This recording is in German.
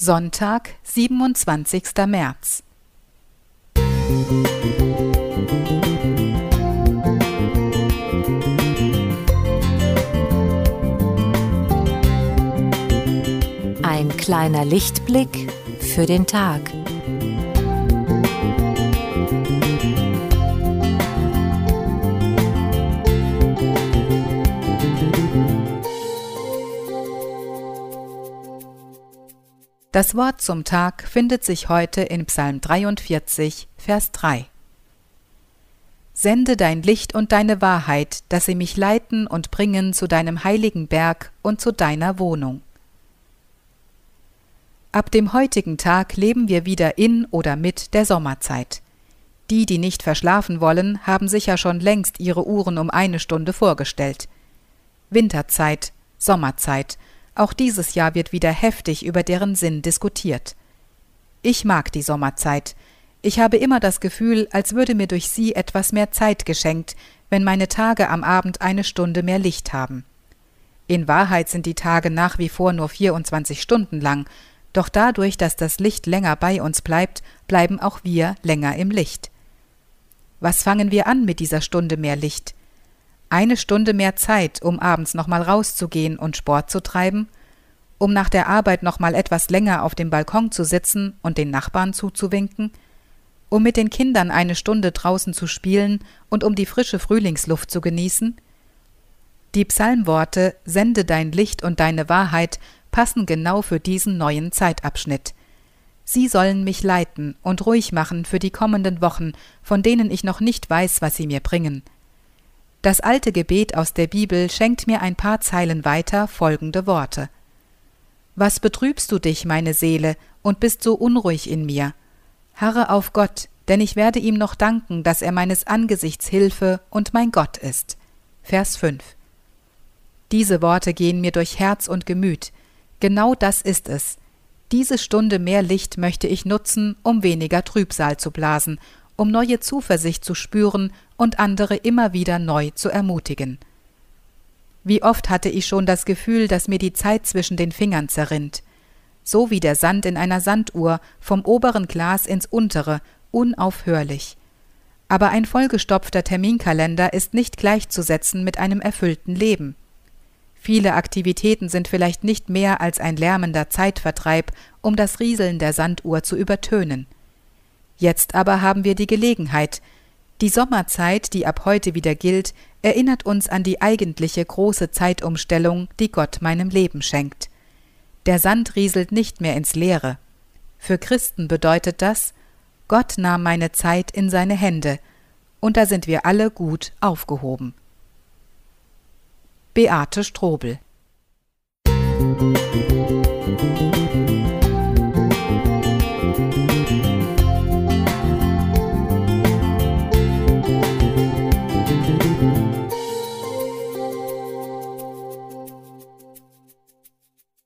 Sonntag, 27. März. Ein kleiner Lichtblick für den Tag. Das Wort zum Tag findet sich heute in Psalm 43, Vers 3. Sende dein Licht und deine Wahrheit, dass sie mich leiten und bringen zu deinem heiligen Berg und zu deiner Wohnung. Ab dem heutigen Tag leben wir wieder in oder mit der Sommerzeit. Die, die nicht verschlafen wollen, haben sicher schon längst ihre Uhren um eine Stunde vorgestellt. Winterzeit, Sommerzeit, auch dieses Jahr wird wieder heftig über deren Sinn diskutiert. Ich mag die Sommerzeit. Ich habe immer das Gefühl, als würde mir durch sie etwas mehr Zeit geschenkt, wenn meine Tage am Abend eine Stunde mehr Licht haben. In Wahrheit sind die Tage nach wie vor nur 24 Stunden lang, doch dadurch, dass das Licht länger bei uns bleibt, bleiben auch wir länger im Licht. Was fangen wir an mit dieser Stunde mehr Licht? Eine Stunde mehr Zeit, um abends nochmal rauszugehen und Sport zu treiben, um nach der Arbeit nochmal etwas länger auf dem Balkon zu sitzen und den Nachbarn zuzuwinken, um mit den Kindern eine Stunde draußen zu spielen und um die frische Frühlingsluft zu genießen? Die Psalmworte Sende dein Licht und deine Wahrheit passen genau für diesen neuen Zeitabschnitt. Sie sollen mich leiten und ruhig machen für die kommenden Wochen, von denen ich noch nicht weiß, was sie mir bringen. Das alte Gebet aus der Bibel schenkt mir ein paar Zeilen weiter folgende Worte. Was betrübst du dich, meine Seele, und bist so unruhig in mir? Harre auf Gott, denn ich werde ihm noch danken, dass er meines Angesichts Hilfe und mein Gott ist. Vers 5. Diese Worte gehen mir durch Herz und Gemüt. Genau das ist es. Diese Stunde mehr Licht möchte ich nutzen, um weniger Trübsal zu blasen um neue Zuversicht zu spüren und andere immer wieder neu zu ermutigen. Wie oft hatte ich schon das Gefühl, dass mir die Zeit zwischen den Fingern zerrinnt, so wie der Sand in einer Sanduhr vom oberen Glas ins untere, unaufhörlich. Aber ein vollgestopfter Terminkalender ist nicht gleichzusetzen mit einem erfüllten Leben. Viele Aktivitäten sind vielleicht nicht mehr als ein lärmender Zeitvertreib, um das Rieseln der Sanduhr zu übertönen. Jetzt aber haben wir die Gelegenheit. Die Sommerzeit, die ab heute wieder gilt, erinnert uns an die eigentliche große Zeitumstellung, die Gott meinem Leben schenkt. Der Sand rieselt nicht mehr ins Leere. Für Christen bedeutet das, Gott nahm meine Zeit in seine Hände, und da sind wir alle gut aufgehoben. Beate Strobel Musik